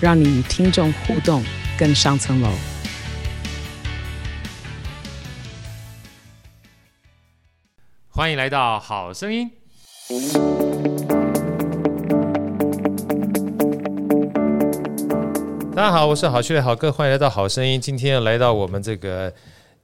让你与听众互动更上层楼。欢迎来到好声音。大家好，我是好趣的好哥，欢迎来到好声音。今天来到我们这个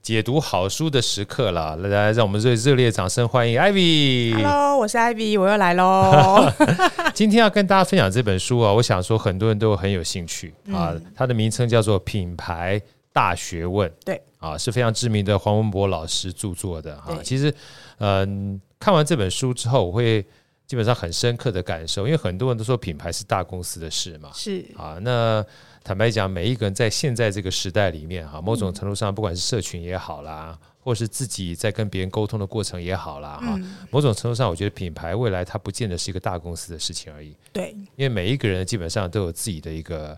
解读好书的时刻了，来，让我们热热烈掌声欢迎 Ivy。Hello，我是 Ivy，我又来喽。今天要跟大家分享这本书啊，我想说很多人都很有兴趣啊。嗯、它的名称叫做《品牌大学问》，对啊，是非常知名的黄文博老师著作的哈。其实，嗯，看完这本书之后，我会基本上很深刻的感受，因为很多人都说品牌是大公司的事嘛，是啊。那坦白讲，每一个人在现在这个时代里面哈，某种程度上，不管是社群也好啦，或是自己在跟别人沟通的过程也好啦，哈，某种程度上，我觉得品牌未来它不见得是一个大公司的事情而已。对，因为每一个人基本上都有自己的一个。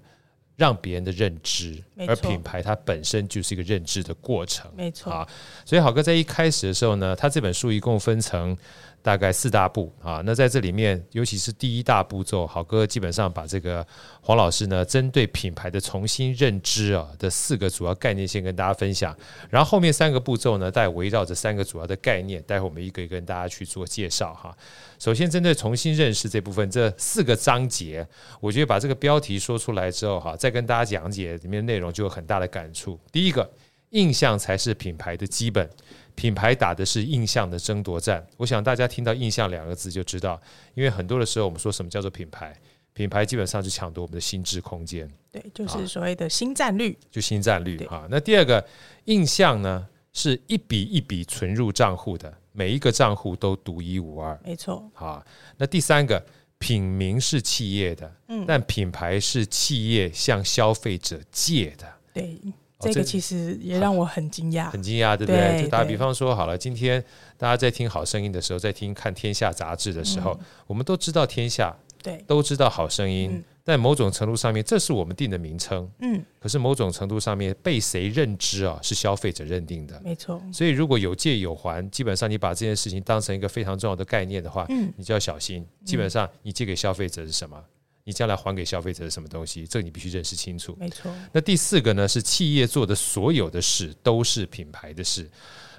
让别人的认知，而品牌它本身就是一个认知的过程，没错啊。所以好哥在一开始的时候呢，他这本书一共分成大概四大步啊。那在这里面，尤其是第一大步骤，好哥基本上把这个黄老师呢，针对品牌的重新认知啊的四个主要概念先跟大家分享。然后后面三个步骤呢，再围绕着三个主要的概念，待会我们一个一个跟大家去做介绍哈。首先，针对重新认识这部分，这四个章节，我觉得把这个标题说出来之后，哈，再跟大家讲解里面内容，就有很大的感触。第一个，印象才是品牌的基本，品牌打的是印象的争夺战。我想大家听到“印象”两个字就知道，因为很多的时候我们说什么叫做品牌，品牌基本上是抢夺我们的心智空间。对，就是所谓的新战略，就新战略啊。那第二个，印象呢，是一笔一笔存入账户的。每一个账户都独一无二，没错。好，那第三个，品名是企业的，嗯，但品牌是企业向消费者借的。对，这个其实也让我很惊讶，很惊讶，对不对？就打比方说，好了，今天大家在听好声音的时候，在听看天下杂志的时候，我们都知道天下，对，都知道好声音。在某种程度上面，这是我们定的名称。嗯，可是某种程度上面被谁认知啊？是消费者认定的。没错。所以如果有借有还，基本上你把这件事情当成一个非常重要的概念的话，嗯，你就要小心。基本上你借给消费者是什么？你将来还给消费者是什么东西？这个你必须认识清楚。没错。那第四个呢？是企业做的所有的事都是品牌的事。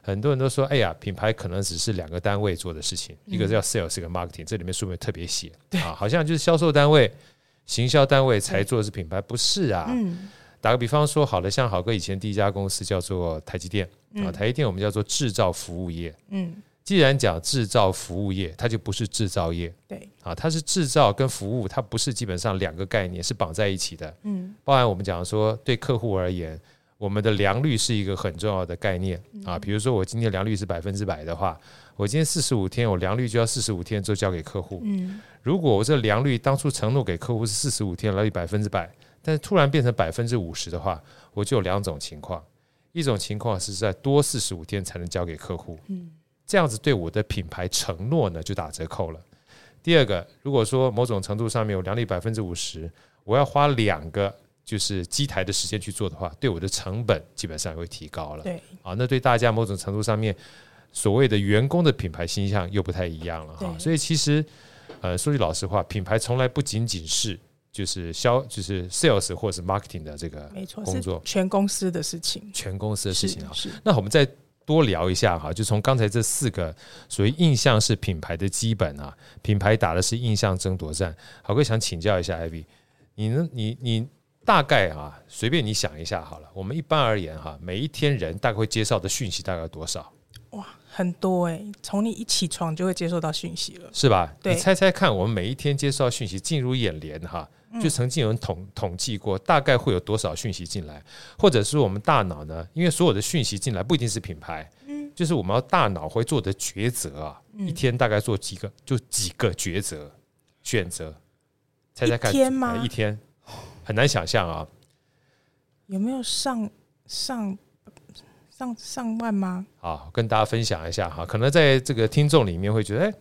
很多人都说，哎呀，品牌可能只是两个单位做的事情，一个叫 sales，一个 marketing。这里面书面特别写啊，好像就是销售单位。行销单位才做的是品牌，不是啊。打个比方说，好了，像好哥以前第一家公司叫做台积电啊，台积电我们叫做制造服务业。嗯，既然讲制造服务业，它就不是制造业。对啊，它是制造跟服务，它不是基本上两个概念是绑在一起的。嗯，包含我们讲说，对客户而言，我们的良率是一个很重要的概念啊。比如说，我今天良率是百分之百的话。我今天四十五天，我良率就要四十五天就交给客户。嗯，如果我这良率当初承诺给客户是四十五天，良率百分之百，但是突然变成百分之五十的话，我就有两种情况。一种情况是在多四十五天才能交给客户，嗯，这样子对我的品牌承诺呢就打折扣了。第二个，如果说某种程度上面我良率百分之五十，我要花两个就是机台的时间去做的话，对我的成本基本上也会提高了。对，啊，那对大家某种程度上面。所谓的员工的品牌形象又不太一样了哈，所以其实，呃，说句老实话，品牌从来不仅仅是就是销就是 sales 或者是 marketing 的这个工作，全公司的事情，全公司的事情啊。那我们再多聊一下哈，就从刚才这四个所谓印象是品牌的基本啊，品牌打的是印象争夺战。好哥想请教一下 Ivy，你呢？你你大概啊，随便你想一下好了。我们一般而言哈，每一天人大概会接受的讯息大概有多少？哇，很多哎、欸！从你一起床就会接收到讯息了，是吧？对，你猜猜看，我们每一天接收到讯息进入眼帘哈，就曾经有人统统计过，大概会有多少讯息进来，或者是我们大脑呢？因为所有的讯息进来不一定是品牌，嗯，就是我们要大脑会做的抉择啊，一天大概做几个，就几个抉择选择，猜猜看，一天吗？一天。很难想象啊。有没有上上上上万吗？好，跟大家分享一下哈。可能在这个听众里面会觉得，哎，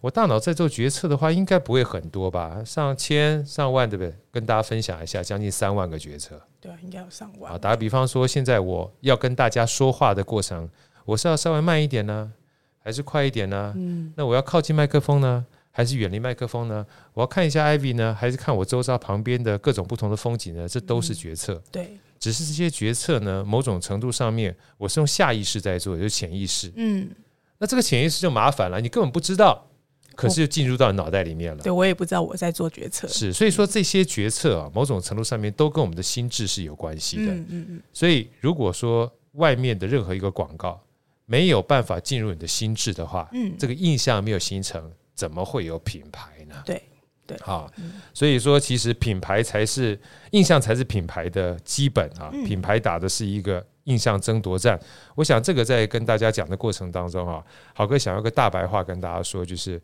我大脑在做决策的话，应该不会很多吧？上千、上万，对不对？跟大家分享一下，将近三万个决策。对，应该有上万。啊，打个比方说，现在我要跟大家说话的过程，我是要稍微慢一点呢，还是快一点呢？嗯，那我要靠近麦克风呢，还是远离麦克风呢？我要看一下 Ivy 呢，还是看我周遭旁边的各种不同的风景呢？这都是决策。嗯、对。只是这些决策呢，某种程度上面，我是用下意识在做，就是潜意识。嗯，那这个潜意识就麻烦了，你根本不知道，可是就进入到脑袋里面了。对，我也不知道我在做决策。是，所以说这些决策啊，某种程度上面都跟我们的心智是有关系的。嗯嗯嗯。所以如果说外面的任何一个广告没有办法进入你的心智的话，嗯，这个印象没有形成，怎么会有品牌呢？对。对，好，所以说其实品牌才是印象，才是品牌的基本啊。品牌打的是一个印象争夺战。我想这个在跟大家讲的过程当中啊，好哥想要个大白话跟大家说，就是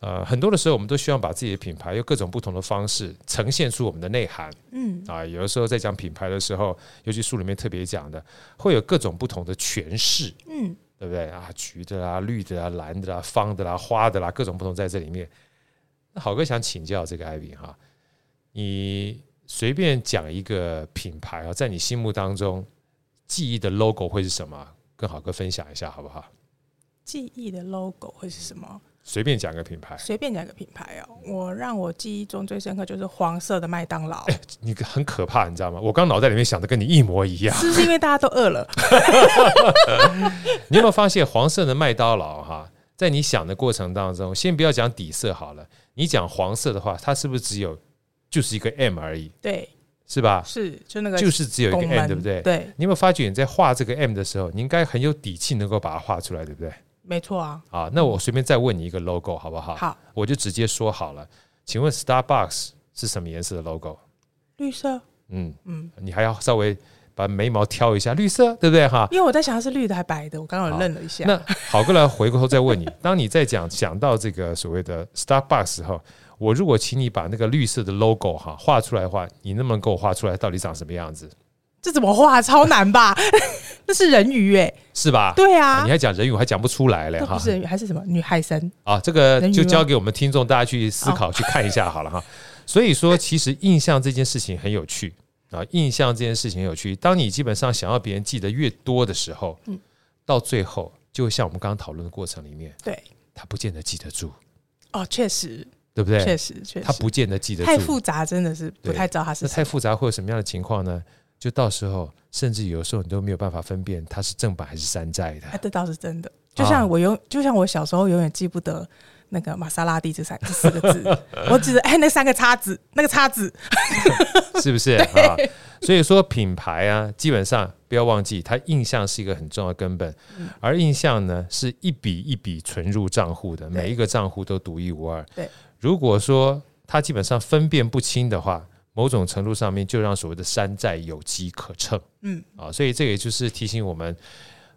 呃，很多的时候我们都希望把自己的品牌用各种不同的方式呈现出我们的内涵。嗯啊，有的时候在讲品牌的时候，尤其书里面特别讲的，会有各种不同的诠释。嗯，对不对啊？橘的啦，绿的啦，蓝的啦，方的啦，花的啦，各种不同在这里面。那好哥想请教这个艾比哈，你随便讲一个品牌啊，在你心目当中记忆的 logo 会是什么？跟好哥分享一下好不好？记忆的 logo 会是什么？随便讲个品牌，随便讲个品牌哦。我让我记忆中最深刻就是黄色的麦当劳。哎，你很可怕，你知道吗？我刚脑袋里面想的跟你一模一样。是不是因为大家都饿了？你有没有发现黄色的麦当劳哈？在你想的过程当中，先不要讲底色好了。你讲黄色的话，它是不是只有就是一个 M 而已？对，是吧？是，就那个就是只有一个 M，对不对？对。你有没有发觉你在画这个 M 的时候，你应该很有底气，能够把它画出来，对不对？没错啊。啊，那我随便再问你一个 logo 好不好？好，我就直接说好了。请问 Starbucks 是什么颜色的 logo？绿色。嗯嗯，你还要稍微。把眉毛挑一下，绿色，对不对哈？因为我在想它是绿的还白的，我刚刚有愣了一下。那好，过来回过头再问你，当你在讲讲到这个所谓的 Starbucks 时候，我如果请你把那个绿色的 logo 哈画出来的话，你能不能给我画出来到底长什么样子？这怎么画？超难吧？那是人鱼哎，是吧？对啊，你还讲人鱼，我还讲不出来嘞哈。不是人鱼，还是什么女海神啊？这个就交给我们听众大家去思考去看一下好了哈。所以说，其实印象这件事情很有趣。啊，印象这件事情有趣。当你基本上想要别人记得越多的时候，嗯，到最后就会像我们刚刚讨论的过程里面，对，他不见得记得住。哦，确实，对不对？确实，确实，他不见得记得住。太复杂，真的是不太知道他是。那太复杂会有什么样的情况呢？就到时候，甚至有的时候你都没有办法分辨它是正版还是山寨的。哎，这倒是真的。就像我永，就像我小时候永远记不得。那个玛莎拉蒂这三这四个字，我只是哎，那三个叉子，那个叉子，是不是 啊？所以说品牌啊，基本上不要忘记，它印象是一个很重要的根本，而印象呢是一笔一笔存入账户的，每一个账户都独一无二。对，如果说它基本上分辨不清的话，某种程度上面就让所谓的山寨有机可乘。嗯啊，所以这个也就是提醒我们。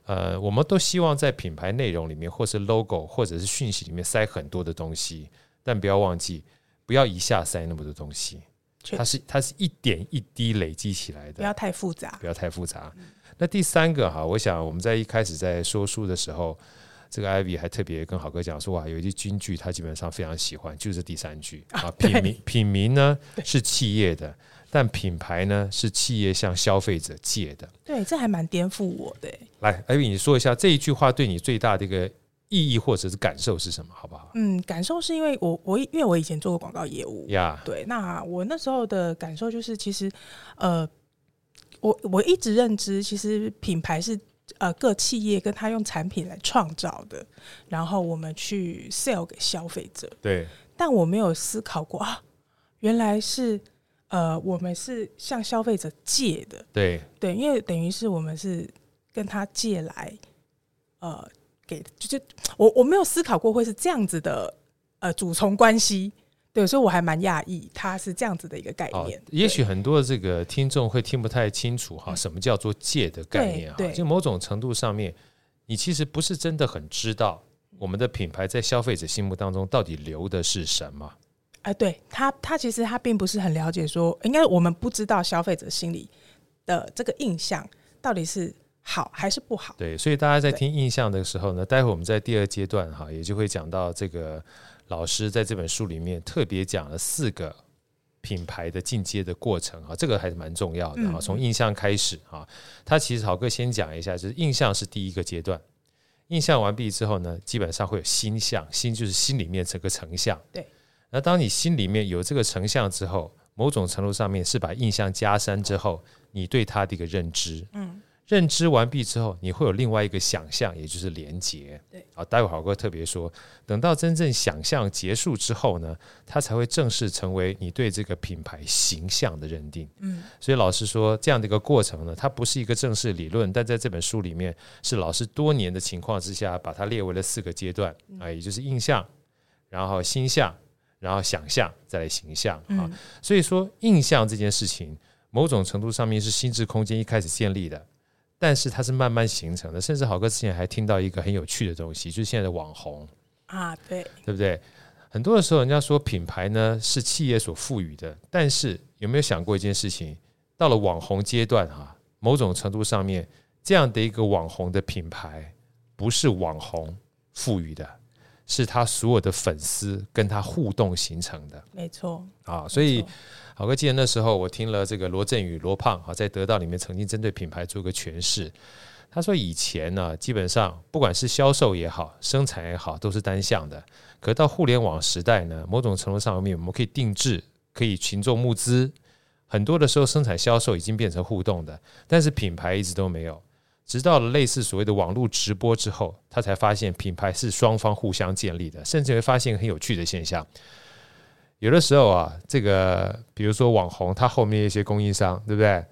呃，我们都希望在品牌内容里面，或是 logo，或者是讯息里面塞很多的东西，但不要忘记，不要一下塞那么多东西。它是它是一点一滴累积起来的，不要太复杂，不要太复杂。那第三个哈，我想我们在一开始在说书的时候，这个 Ivy 还特别跟好哥讲说，哇，有一句金句，他基本上非常喜欢，就是第三句啊，品名品名呢是企业的。但品牌呢，是企业向消费者借的。对，这还蛮颠覆我的。来，艾比，你说一下这一句话对你最大的一个意义或者是感受是什么，好不好？嗯，感受是因为我我因为我以前做过广告业务呀。对，那我那时候的感受就是，其实呃，我我一直认知，其实品牌是呃各企业跟他用产品来创造的，然后我们去 sell 给消费者。对，但我没有思考过啊，原来是。呃，我们是向消费者借的，对对，因为等于是我们是跟他借来，呃，给就是我我没有思考过会是这样子的，呃，主从关系，对，所以我还蛮讶异，它是这样子的一个概念。哦、也许很多这个听众会听不太清楚哈，什么叫做借的概念哈，就某种程度上面，你其实不是真的很知道我们的品牌在消费者心目当中到底留的是什么。哎、呃，对他，他其实他并不是很了解说，说应该我们不知道消费者心里的这个印象到底是好还是不好。对，所以大家在听印象的时候呢，待会我们在第二阶段哈，也就会讲到这个老师在这本书里面特别讲了四个品牌的进阶的过程啊，这个还是蛮重要的啊。从印象开始啊，他其实好哥先讲一下，就是印象是第一个阶段。印象完毕之后呢，基本上会有心象，心就是心里面整个成像。对。那当你心里面有这个成像之后，某种程度上面是把印象加深之后，你对它的一个认知，嗯，认知完毕之后，你会有另外一个想象，也就是连结。对，啊，待会好哥特别说，等到真正想象结束之后呢，它才会正式成为你对这个品牌形象的认定。嗯，所以老师说这样的一个过程呢，它不是一个正式理论，但在这本书里面是老师多年的情况之下，把它列为了四个阶段啊，也就是印象，然后心象。然后想象，再来形象啊，嗯、所以说印象这件事情，某种程度上面是心智空间一开始建立的，但是它是慢慢形成的。甚至好哥之前还听到一个很有趣的东西，就是现在的网红啊，对，对不对？很多的时候，人家说品牌呢是企业所赋予的，但是有没有想过一件事情？到了网红阶段哈，某种程度上面，这样的一个网红的品牌，不是网红赋予的。是他所有的粉丝跟他互动形成的，没错啊，所以好哥记得那时候我听了这个罗振宇罗胖啊，在得到里面曾经针对品牌做个诠释。他说以前呢，基本上不管是销售也好，生产也好，都是单向的。可到互联网时代呢，某种程度上面我们可以定制，可以群众募资，很多的时候生产销售已经变成互动的，但是品牌一直都没有。直到了类似所谓的网络直播之后，他才发现品牌是双方互相建立的，甚至会发现很有趣的现象。有的时候啊，这个比如说网红，他后面一些供应商，对不对？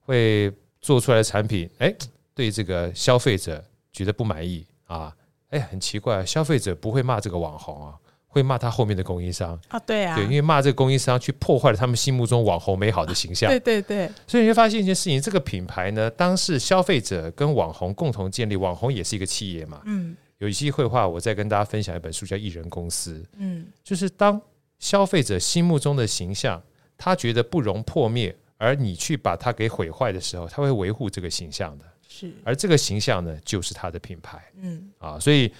会做出来的产品，哎，对这个消费者觉得不满意啊，哎，很奇怪，消费者不会骂这个网红啊。会骂他后面的供应商。啊，对啊，对，因为骂这个供应商去破坏了他们心目中网红美好的形象，对对对，所以你会发现一件事情，这个品牌呢，当是消费者跟网红共同建立，网红也是一个企业嘛，嗯，有机会的话，我再跟大家分享一本书叫《艺人公司》，嗯，就是当消费者心目中的形象，他觉得不容破灭，而你去把它给毁坏的时候，他会维护这个形象的，是，而这个形象呢，就是他的品牌，嗯，啊，所以。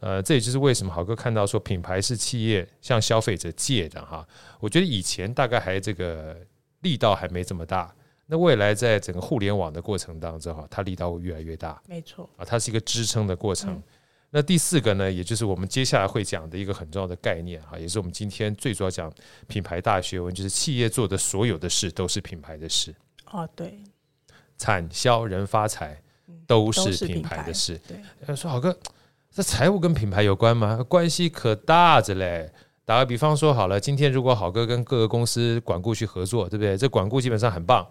呃，这也就是为什么好哥看到说品牌是企业向消费者借的哈。我觉得以前大概还这个力道还没这么大，那未来在整个互联网的过程当中哈，它力道会越来越大。没错啊，它是一个支撑的过程。那第四个呢，也就是我们接下来会讲的一个很重要的概念哈，也是我们今天最主要讲品牌大学问，就是企业做的所有的事都是品牌的事。哦，对，产销人发财都是品牌的事。对，说好哥。这财务跟品牌有关吗？关系可大着嘞。打个比方说好了，今天如果好哥跟各个公司管顾去合作，对不对？这管顾基本上很棒，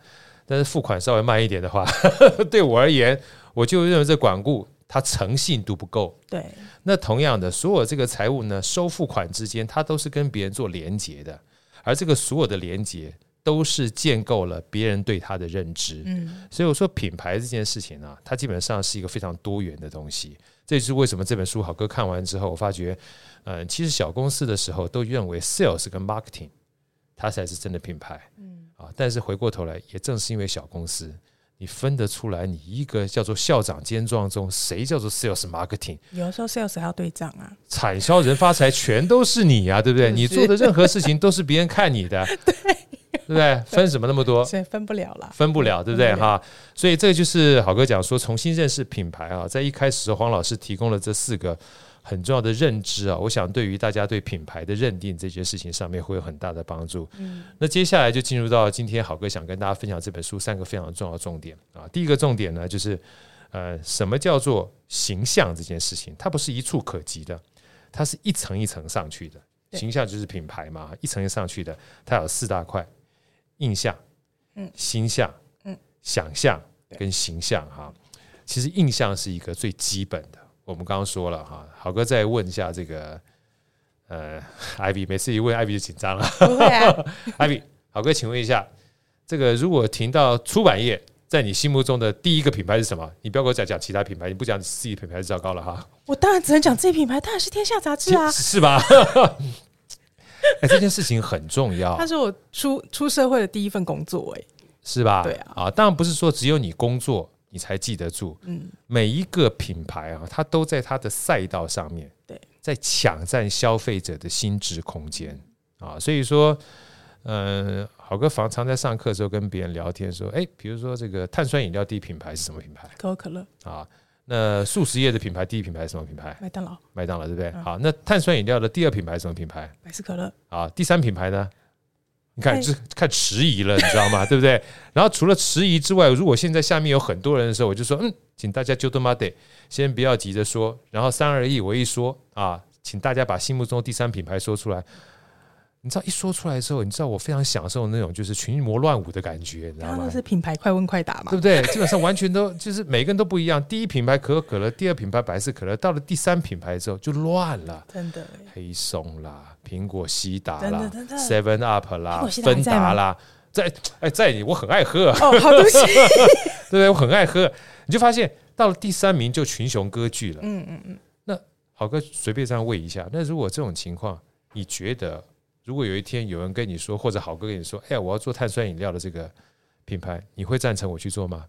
但是付款稍微慢一点的话，对我而言，我就认为这管顾它诚信度不够。对。那同样的，所有这个财务呢，收付款之间，它都是跟别人做连接的，而这个所有的连接都是建构了别人对它的认知。嗯。所以我说品牌这件事情呢，它基本上是一个非常多元的东西。这就是为什么这本书好哥看完之后，我发觉，嗯，其实小公司的时候都认为 sales 跟 marketing 它才是真的品牌，嗯啊，但是回过头来，也正是因为小公司，你分得出来，你一个叫做校长兼状中，谁叫做 sales marketing？有时候 sales 还要对账啊，产销人发财全都是你啊，对不对？你做的任何事情都是别人看你的，对。对不对？分什么那么多？所以分不了了，分不了，对不对？哈，所以这就是好哥讲说，重新认识品牌啊，在一开始黄老师提供了这四个很重要的认知啊，我想对于大家对品牌的认定这件事情上面会有很大的帮助。嗯，那接下来就进入到今天好哥想跟大家分享这本书三个非常重要的重点啊。第一个重点呢，就是呃，什么叫做形象这件事情？它不是一触可及的，它是一层一层上去的。形象就是品牌嘛，一层一层上去的，它有四大块。印象，嗯，心象，嗯，想象跟形象哈，其实印象是一个最基本的。我们刚刚说了哈，好哥再问一下这个，呃，艾比，每次一问艾比就紧张了。不会啊，艾比，好哥，请问一下，这个如果停到出版业，在你心目中的第一个品牌是什么？你不要给我讲讲其他品牌，你不讲自己品牌就糟糕了哈。我当然只能讲自己品牌，当然是天下杂志啊，是吧？哎，这件事情很重要。它是我出出社会的第一份工作，哎，是吧？对啊，啊，当然不是说只有你工作你才记得住。嗯，每一个品牌啊，它都在它的赛道上面，对，在抢占消费者的心智空间啊。所以说，嗯，好哥常常在上课的时候跟别人聊天说，哎，比如说这个碳酸饮料第一品牌是什么品牌？可口可乐啊。那速食业的品牌第一品牌是什么品牌？麦当劳。麦当劳对不对？嗯、好，那碳酸饮料的第二品牌是什么品牌？百事可乐。啊，第三品牌呢？你看，就是看迟疑了，你知道吗？对不对？然后除了迟疑之外，如果现在下面有很多人的时候，我就说，嗯，请大家就他妈得，先不要急着说，然后三二一，我一说啊，请大家把心目中第三品牌说出来。你知道一说出来之后，你知道我非常享受那种就是群魔乱舞的感觉，你知道吗？是品牌快问快答嘛，对不对？基本上完全都就是每个人都不一样。第一品牌可口可乐，第二品牌百事可乐，到了第三品牌之后就乱了。真的，黑松啦，苹果西达啦，Seven Up 啦，芬达啦，在哎在你我很爱喝哦，好东西，对不对？我很爱喝，你就发现到了第三名就群雄割据了。嗯嗯嗯。那好哥随便这样问一下，那如果这种情况，你觉得？如果有一天有人跟你说，或者好哥跟你说：“哎呀，我要做碳酸饮料的这个品牌，你会赞成我去做吗？”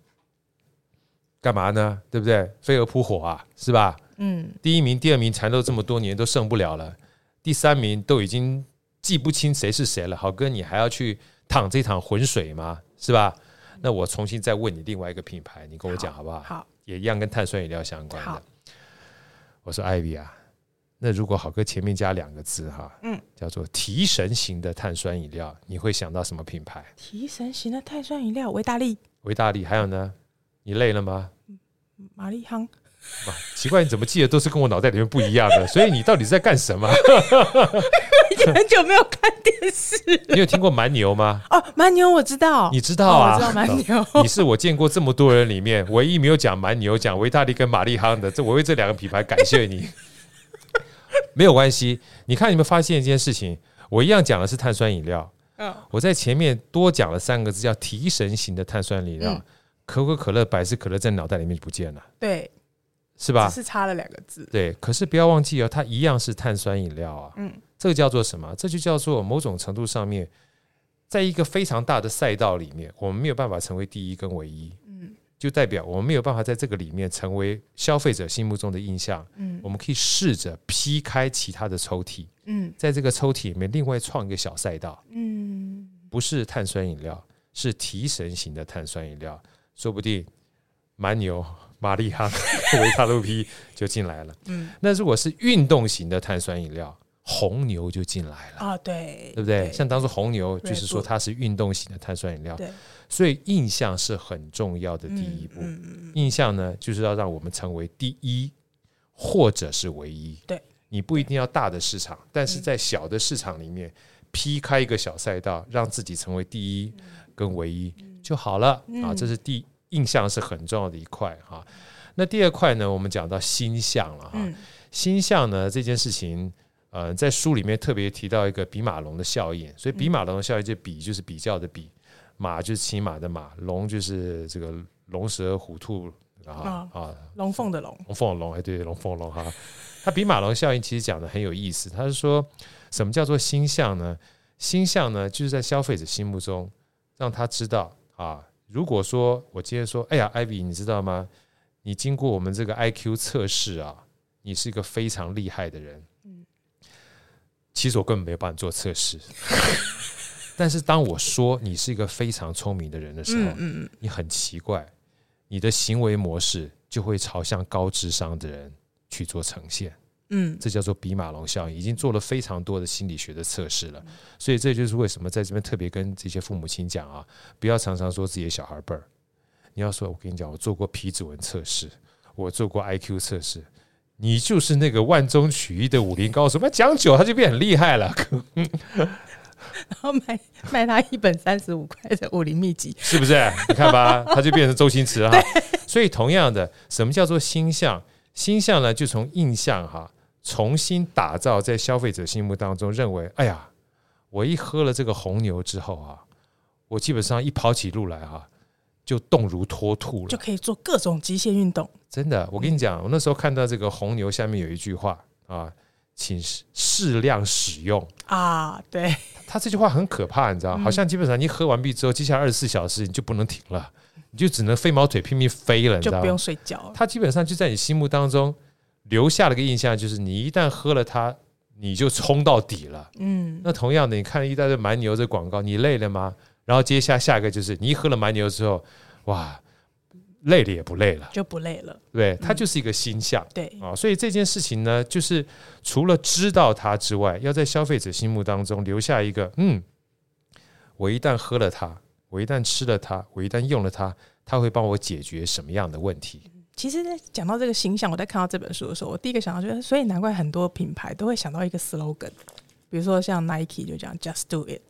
干嘛呢？对不对？飞蛾扑火啊，是吧？嗯。第一名、第二名缠斗这么多年都胜不了了，第三名都已经记不清谁是谁了。好哥，你还要去淌这趟浑水吗？是吧？那我重新再问你另外一个品牌，你跟我讲好不好？好，也一样跟碳酸饮料相关的。好我说艾比啊。那如果好哥前面加两个字哈，嗯，叫做提神型的碳酸饮料，你会想到什么品牌？提神型的碳酸饮料，维大利。维大利，还有呢？你累了吗？玛丽夯。奇怪，你怎么记得都是跟我脑袋里面不一样的？所以你到底在干什么？已经很久没有看电视。你有听过蛮牛吗？哦，蛮牛我知道，你知道啊？我知道蛮牛。你是我见过这么多人里面唯一没有讲蛮牛、讲维大利跟玛丽夯的。这我为这两个品牌感谢你。没有关系，你看你们发现一件事情，我一样讲的是碳酸饮料，我在前面多讲了三个字叫提神型的碳酸饮料，可口可乐、百事可乐在脑袋里面就不见了，对，是吧？只是差了两个字，对。可是不要忘记哦，它一样是碳酸饮料啊，嗯，这个叫做什么？这就叫做某种程度上面，在一个非常大的赛道里面，我们没有办法成为第一跟唯一。就代表我们没有办法在这个里面成为消费者心目中的印象。嗯，我们可以试着劈开其他的抽屉。嗯，在这个抽屉里面另外创一个小赛道。嗯，不是碳酸饮料，是提神型的碳酸饮料，说不定蛮牛、玛丽哈、维他露 P 就进来了。嗯，那如果是运动型的碳酸饮料，红牛就进来了。啊，对，对不对？像当初红牛就是说它是运动型的碳酸饮料。对。所以印象是很重要的第一步。印象呢，就是要让我们成为第一，或者是唯一。对，你不一定要大的市场，但是在小的市场里面劈开一个小赛道，让自己成为第一跟唯一就好了啊。这是第印象是很重要的一块哈。那第二块呢，我们讲到心象了哈。心象呢这件事情，呃，在书里面特别提到一个比马龙的效应，所以比马龙的效应就比就是比较的比。马就是骑马的马，龙就是这个龙蛇虎兔啊啊，龙凤的龙，龙凤的龙，哎，对，龙凤龙哈。它比马龙效应其实讲的很有意思，他是说什么叫做星象呢？星象呢，就是在消费者心目中让他知道啊。如果说我今天说，哎呀，Ivy，你知道吗？你经过我们这个 IQ 测试啊，你是一个非常厉害的人。嗯，其实我根本没有帮你做测试。但是当我说你是一个非常聪明的人的时候，你很奇怪，你的行为模式就会朝向高智商的人去做呈现。嗯，这叫做比马龙效应，已经做了非常多的心理学的测试了。所以这就是为什么在这边特别跟这些父母亲讲啊，不要常常说自己的小孩笨。你要说，我跟你讲，我做过皮指纹测试，我做过 IQ 测试，你就是那个万中取一的武林高手。那讲久他就变很厉害了。然后卖卖他一本三十五块的武林秘籍，是不是？你看吧，他就变成周星驰哈。所以同样的，什么叫做星象？星象呢，就从印象哈，重新打造在消费者心目当中，认为，哎呀，我一喝了这个红牛之后啊，我基本上一跑起路来哈，就动如脱兔了，就可以做各种极限运动。真的，我跟你讲，我那时候看到这个红牛下面有一句话啊。请适量使用啊。对，他这句话很可怕，你知道，好像基本上你喝完毕之后，接下来二十四小时你就不能停了，你就只能飞毛腿拼命飞了，你知道不用睡觉。他基本上就在你心目当中留下了个印象，就是你一旦喝了它，你就冲到底了。嗯，那同样的，你看了一大堆蛮牛的广告，你累了吗？然后接下下一个就是你一喝了蛮牛之后，哇！累了也不累了，就不累了。对，它就是一个心象。嗯、对啊，所以这件事情呢，就是除了知道它之外，要在消费者心目当中留下一个，嗯，我一旦喝了它，我一旦吃了它，我一旦用了它，它会帮我解决什么样的问题？其实，在讲到这个形象，我在看到这本书的时候，我第一个想到就是，所以难怪很多品牌都会想到一个 slogan，比如说像 Nike 就讲 Just Do It。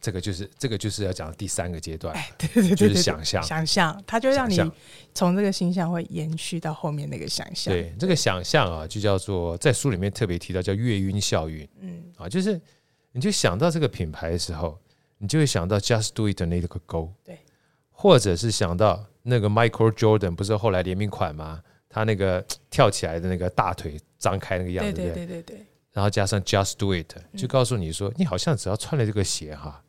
这个就是这个就是要讲第三个阶段，哎，对对对，就是想象，想象，它就让你从这个形象会延续到后面那个想象。对，这个想象啊，就叫做在书里面特别提到叫月晕效应。嗯，啊，就是你就想到这个品牌的时候，你就会想到 Just Do It 的那个 Go，对，或者是想到那个 Michael Jordan 不是后来联名款吗？他那个跳起来的那个大腿张开那个样子，对对对对对。然后加上 Just Do It，就告诉你说，你好像只要穿了这个鞋哈，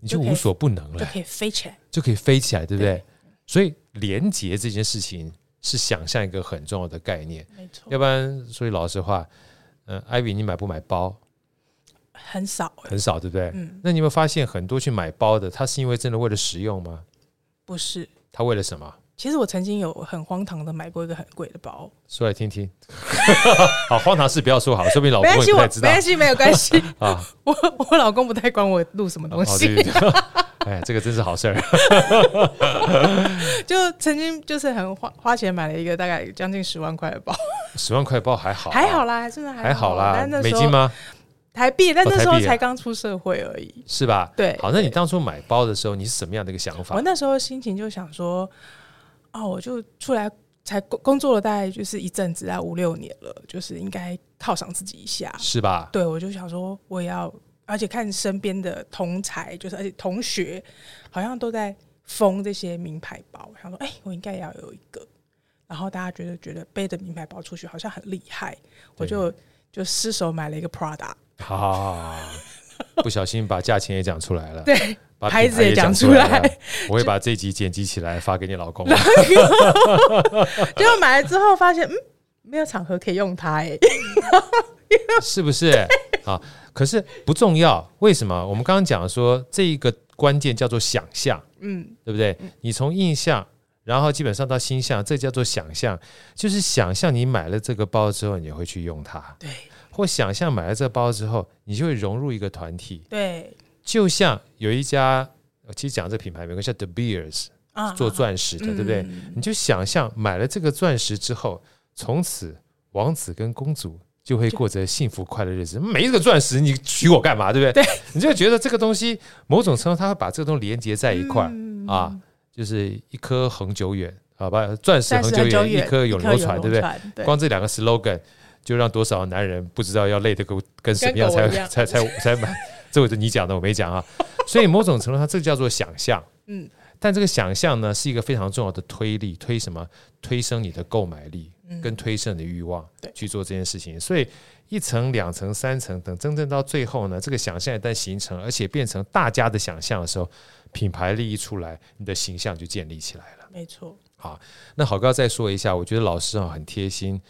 你就无所不能了，就可以飞起来，就可以飞起来，对不对？所以连接这件事情是想象一个很重要的概念，没错。要不然所以老实话，嗯艾比你买不买包？很少，很少，对不对？嗯。那你有没有发现很多去买包的，他是因为真的为了实用吗？不是，他为了什么？其实我曾经有很荒唐的买过一个很贵的包，说来听听。好，荒唐事不要说好，说不定老公也不太知道。没关系，没有关系 啊。我我老公不太管我录什么东西。哎，这个真是好事儿。就曾经就是很花花钱买了一个大概将近十万块的包。十万块包还好，还好啦，真的还好啦。美金吗？台币，但那时候才刚出社会而已，是吧？对。好，那你当初买包的时候，你是什么样的一个想法？我那时候心情就想说。哦，我就出来才工工作了，大概就是一阵子，大概五六年了，就是应该犒赏自己一下，是吧？对，我就想说，我也要，而且看身边的同才，就是而且同学好像都在封这些名牌包，我想说，哎、欸，我应该也要有一个。然后大家觉得觉得背着名牌包出去好像很厉害，我就就失手买了一个 Prada，啊，不小心把价钱也讲出来了，对。把牌子也讲出来，我会把这集剪辑起来发给你老公。结果 买了之后发现，嗯，没有场合可以用它，哎，是不是？啊，可是不重要。为什么？我们刚刚讲说，这一个关键叫做想象，嗯，对不对？你从印象，然后基本上到心象，这叫做想象，就是想象你买了这个包之后，你会去用它，对，或想象买了这个包之后，你就会融入一个团体，对。就像有一家，其实讲这个品牌，有个叫 De Beers 做钻石的，对不对？你就想象买了这个钻石之后，从此王子跟公主就会过着幸福快乐日子。没这个钻石，你娶我干嘛？对不对？你就觉得这个东西某种程度，它会把这个东西连接在一块儿啊，就是一颗恒久远，好吧？钻石恒久远，一颗永流传，对不对？光这两个 slogan 就让多少男人不知道要累得跟跟什么样才才才才买。这我是你讲的，我没讲啊。所以某种程度上，这个叫做想象。嗯，但这个想象呢，是一个非常重要的推力，推什么？推升你的购买力，跟推升你的欲望，去做这件事情。所以一层、两层、三层，等真正到最后呢，这个想象一旦形成，而且变成大家的想象的时候，品牌利益出来，你的形象就建立起来了。没错。好，那好高再说一下，我觉得老师啊很贴心。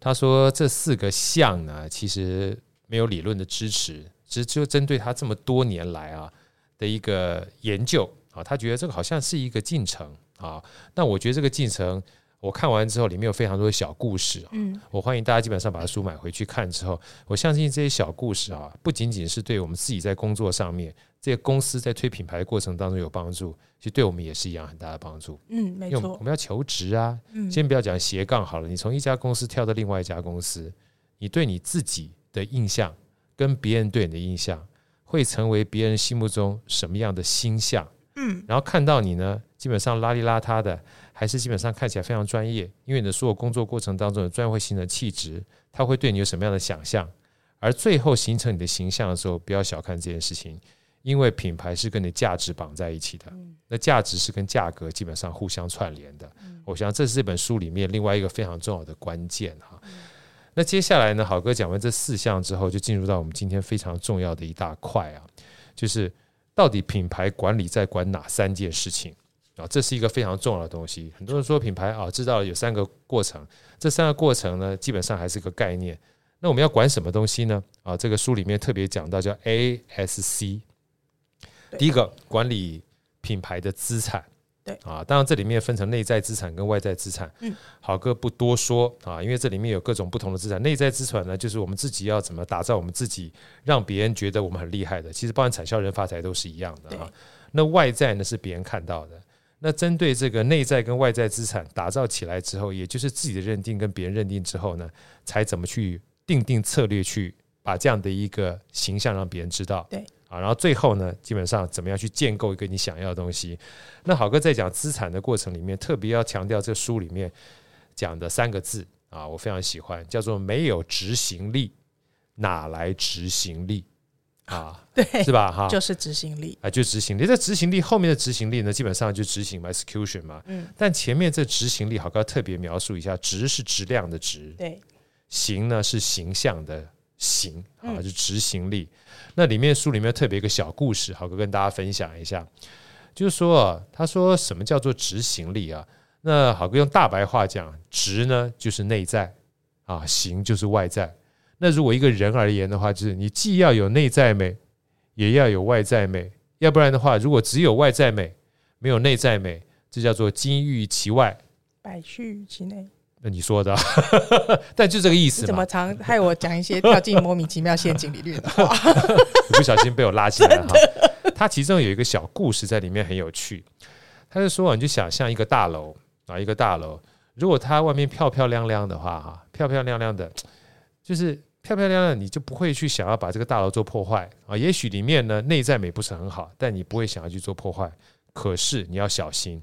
他说这四个象呢，其实没有理论的支持。其实就针对他这么多年来啊的一个研究啊，他觉得这个好像是一个进程啊。那我觉得这个进程，我看完之后里面有非常多的小故事。嗯，我欢迎大家基本上把书买回去看之后，我相信这些小故事啊，不仅仅是对我们自己在工作上面，这些公司在推品牌的过程当中有帮助，其实对我们也是一样很大的帮助。嗯，没错，我们要求职啊。嗯，先不要讲斜杠好了，你从一家公司跳到另外一家公司，你对你自己的印象。跟别人对你的印象，会成为别人心目中什么样的星象？嗯，然后看到你呢，基本上邋里邋遢的，还是基本上看起来非常专业？因为你的所有工作过程当中，的专业会形成气质，他会对你有什么样的想象？而最后形成你的形象的时候，不要小看这件事情，因为品牌是跟你价值绑在一起的，那价值是跟价格基本上互相串联的。我想这是这本书里面另外一个非常重要的关键哈。那接下来呢，好哥讲完这四项之后，就进入到我们今天非常重要的一大块啊，就是到底品牌管理在管哪三件事情啊？这是一个非常重要的东西。很多人说品牌啊，知道有三个过程，这三个过程呢，基本上还是个概念。那我们要管什么东西呢？啊，这个书里面特别讲到叫 ASC，第一个管理品牌的资产。对啊，当然这里面分成内在资产跟外在资产。嗯，好哥不多说啊，因为这里面有各种不同的资产。内在资产呢，就是我们自己要怎么打造我们自己，让别人觉得我们很厉害的。其实包含产销人发财都是一样的啊。那外在呢，是别人看到的。那针对这个内在跟外在资产打造起来之后，也就是自己的认定跟别人认定之后呢，才怎么去定定策略，去把这样的一个形象让别人知道。对。然后最后呢，基本上怎么样去建构一个你想要的东西？那好哥在讲资产的过程里面，特别要强调这书里面讲的三个字啊，我非常喜欢，叫做“没有执行力，哪来执行力？”啊，对，是吧？哈，就是执行力啊，就执行力。这执行力后面的执行力呢，基本上就执行嘛，execution 嘛。嗯。但前面这执行力，好哥特别描述一下，值是质量的值，对，行呢是形象的。行啊，就执行力。那里面书里面特别一个小故事，好哥跟大家分享一下。就是说啊，他说什么叫做执行力啊？那好哥用大白话讲，执呢就是内在啊，行就是外在。那如果一个人而言的话，就是你既要有内在美，也要有外在美。要不然的话，如果只有外在美，没有内在美，这叫做金玉其外，败絮其内。那你说的，但就这个意思。怎么常害我讲一些跳进莫名其妙陷阱里面的话？不小心被我拉进来了哈。他其中有一个小故事在里面很有趣。他就说，你就想象一个大楼啊，一个大楼，如果它外面漂漂亮亮的话，哈，漂漂亮亮的，就是漂漂亮亮，你就不会去想要把这个大楼做破坏啊。也许里面呢内在美不是很好，但你不会想要去做破坏。可是你要小心，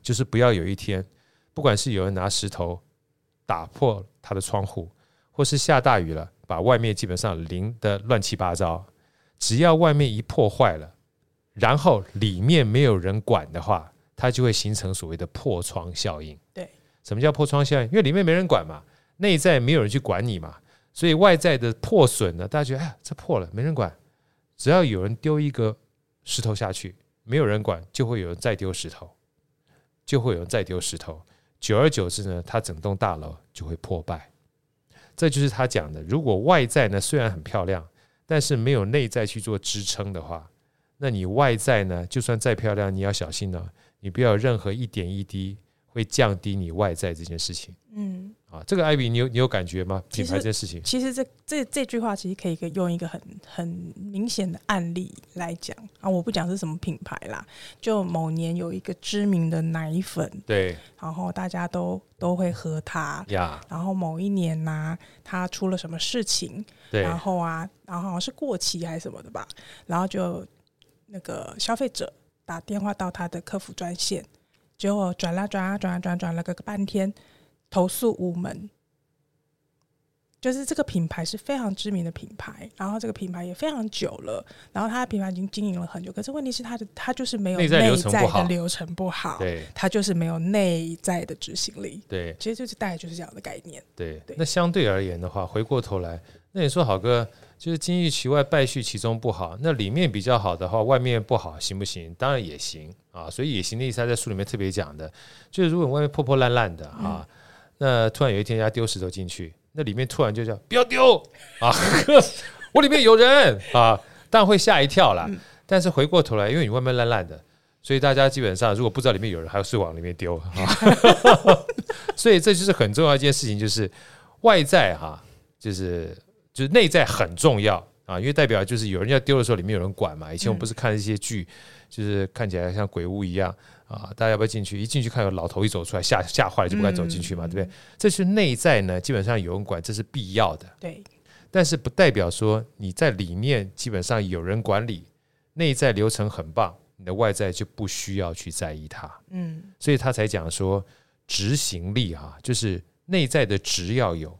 就是不要有一天。不管是有人拿石头打破他的窗户，或是下大雨了，把外面基本上淋得乱七八糟，只要外面一破坏了，然后里面没有人管的话，它就会形成所谓的破窗效应。对，什么叫破窗效应？因为里面没人管嘛，内在没有人去管你嘛，所以外在的破损呢，大家觉得哎呀，这破了没人管，只要有人丢一个石头下去，没有人管，就会有人再丢石头，就会有人再丢石头。久而久之呢，它整栋大楼就会破败。这就是他讲的。如果外在呢虽然很漂亮，但是没有内在去做支撑的话，那你外在呢就算再漂亮，你要小心呢，你不要有任何一点一滴会降低你外在这件事情。嗯。啊，这个艾比，你有你有感觉吗？品牌这件事情，其实这这这句话其实可以用一个很很明显的案例来讲啊，我不讲是什么品牌啦，就某年有一个知名的奶粉，对，然后大家都都会喝它，呀，然后某一年呢、啊，它出了什么事情，对，然后啊，然后好像是过期还是什么的吧，然后就那个消费者打电话到他的客服专线，结果转啦转啊转啊转转了个半天。投诉无门，就是这个品牌是非常知名的品牌，然后这个品牌也非常久了，然后它的品牌已经经营了很久，可是问题是它的它就是没有内在的流程不好，对，它就是没有内在的执行力，对，其实就是大概就是这样的概念，对，对。那相对而言的话，回过头来，那你说好哥就是金玉其外，败絮其中不好，那里面比较好的话，外面不好行不行？当然也行啊，所以也行的意思，他在书里面特别讲的，就是如果外面破破烂烂的啊。嗯那突然有一天，人家丢石头进去，那里面突然就叫不要丢啊！我里面有人啊，当然会吓一跳啦。但是回过头来，因为你外面烂烂的，所以大家基本上如果不知道里面有人，还是往里面丢啊。所以这就是很重要一件事情，就是外在哈，就是就是内在很重要啊，因为代表就是有人要丢的时候，里面有人管嘛。以前我们不是看一些剧，就是看起来像鬼屋一样。啊，大家要不要进去？一进去看有老头一走出来，吓吓坏了，就不敢走进去嘛，嗯、对不对？这是内在呢，基本上有人管，这是必要的。对，但是不代表说你在里面基本上有人管理，内在流程很棒，你的外在就不需要去在意它。嗯，所以他才讲说执行力哈、啊，就是内在的执要有，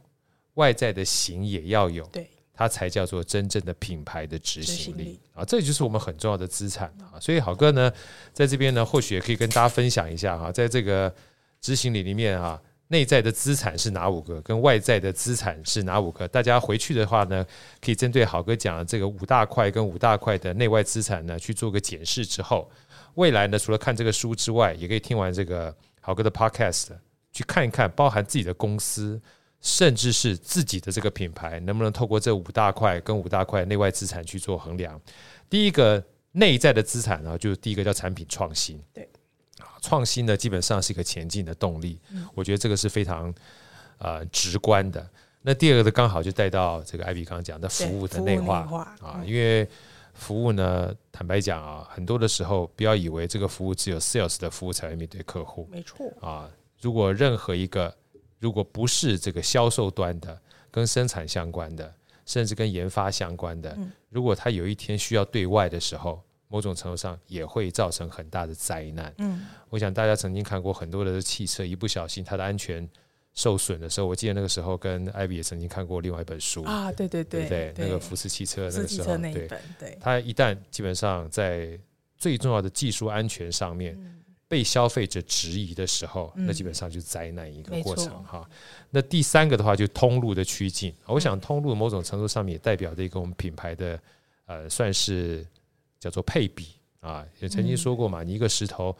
外在的行也要有。对。它才叫做真正的品牌的执行力啊！这就是我们很重要的资产啊！所以好哥呢，在这边呢，或许也可以跟大家分享一下哈，在这个执行力里面啊，内在的资产是哪五个，跟外在的资产是哪五个？大家回去的话呢，可以针对好哥讲的这个五大块跟五大块的内外资产呢去做个检视之后，未来呢，除了看这个书之外，也可以听完这个好哥的 podcast，去看一看，包含自己的公司，甚至是自己的这个品牌，能不能透过这五大块跟五大块内外资产去做衡量。第一个内在的资产呢，就是第一个叫产品创新。对。创新呢，基本上是一个前进的动力。我觉得这个是非常呃直观的。那第二个呢，刚好就带到这个艾比刚刚讲的服务的内化啊，因为服务呢，坦白讲啊，很多的时候不要以为这个服务只有 sales 的服务才会面对客户，没错啊。如果任何一个如果不是这个销售端的，跟生产相关的，甚至跟研发相关的，如果他有一天需要对外的时候，某种程度上也会造成很大的灾难。嗯，我想大家曾经看过很多的汽车，一不小心它的安全受损的时候，我记得那个时候跟艾比也曾经看过另外一本书啊，对对对，对？那个福斯汽车那个时候，对，它一旦基本上在最重要的技术安全上面被消费者质疑的时候，那基本上就是灾难一个过程哈。那第三个的话，就通路的趋近，我想通路某种程度上面也代表着一个我们品牌的呃，算是。叫做配比啊，也曾经说过嘛，你一个石头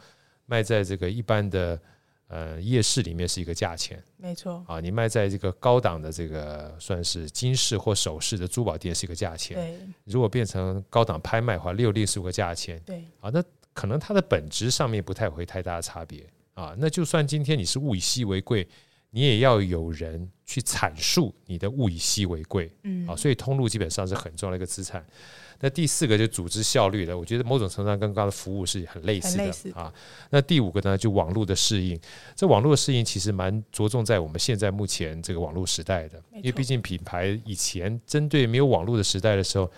卖在这个一般的呃夜市里面是一个价钱，没错。啊，你卖在这个高档的这个算是金饰或首饰的珠宝店是一个价钱，对，如果变成高档拍卖的话，六另是个价钱，对。啊，那可能它的本质上面不太会太大的差别啊，那就算今天你是物以稀为贵，你也要有人去阐述你的物以稀为贵，嗯啊，所以通路基本上是很重要的一个资产。那第四个就组织效率的，我觉得某种程度上跟刚刚的服务是很类似的似啊。那第五个呢，就网络的适应。这网络的适应其实蛮着重在我们现在目前这个网络时代的，因为毕竟品牌以前针对没有网络的时代的时候，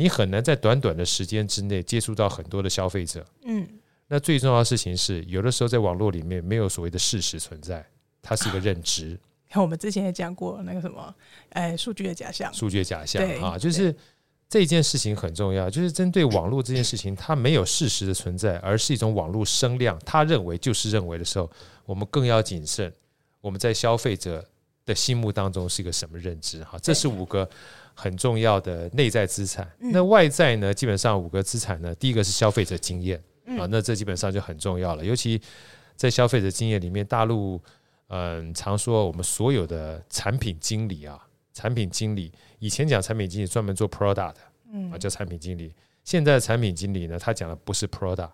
你很难在短短的时间之内接触到很多的消费者。嗯。那最重要的事情是，有的时候在网络里面没有所谓的事实存在，它是一个认知。像 我们之前也讲过那个什么，哎，数据的假象。数据的假象啊，就是。这件事情很重要，就是针对网络这件事情，它没有事实的存在，而是一种网络声量。他认为就是认为的时候，我们更要谨慎。我们在消费者的心目当中是一个什么认知？哈，这是五个很重要的内在资产。那外在呢？基本上五个资产呢，第一个是消费者经验啊，那这基本上就很重要了。尤其在消费者经验里面，大陆嗯常说我们所有的产品经理啊。产品经理以前讲产品经理专门做 product 的，啊叫产品经理。现在的产品经理呢，他讲的不是 product，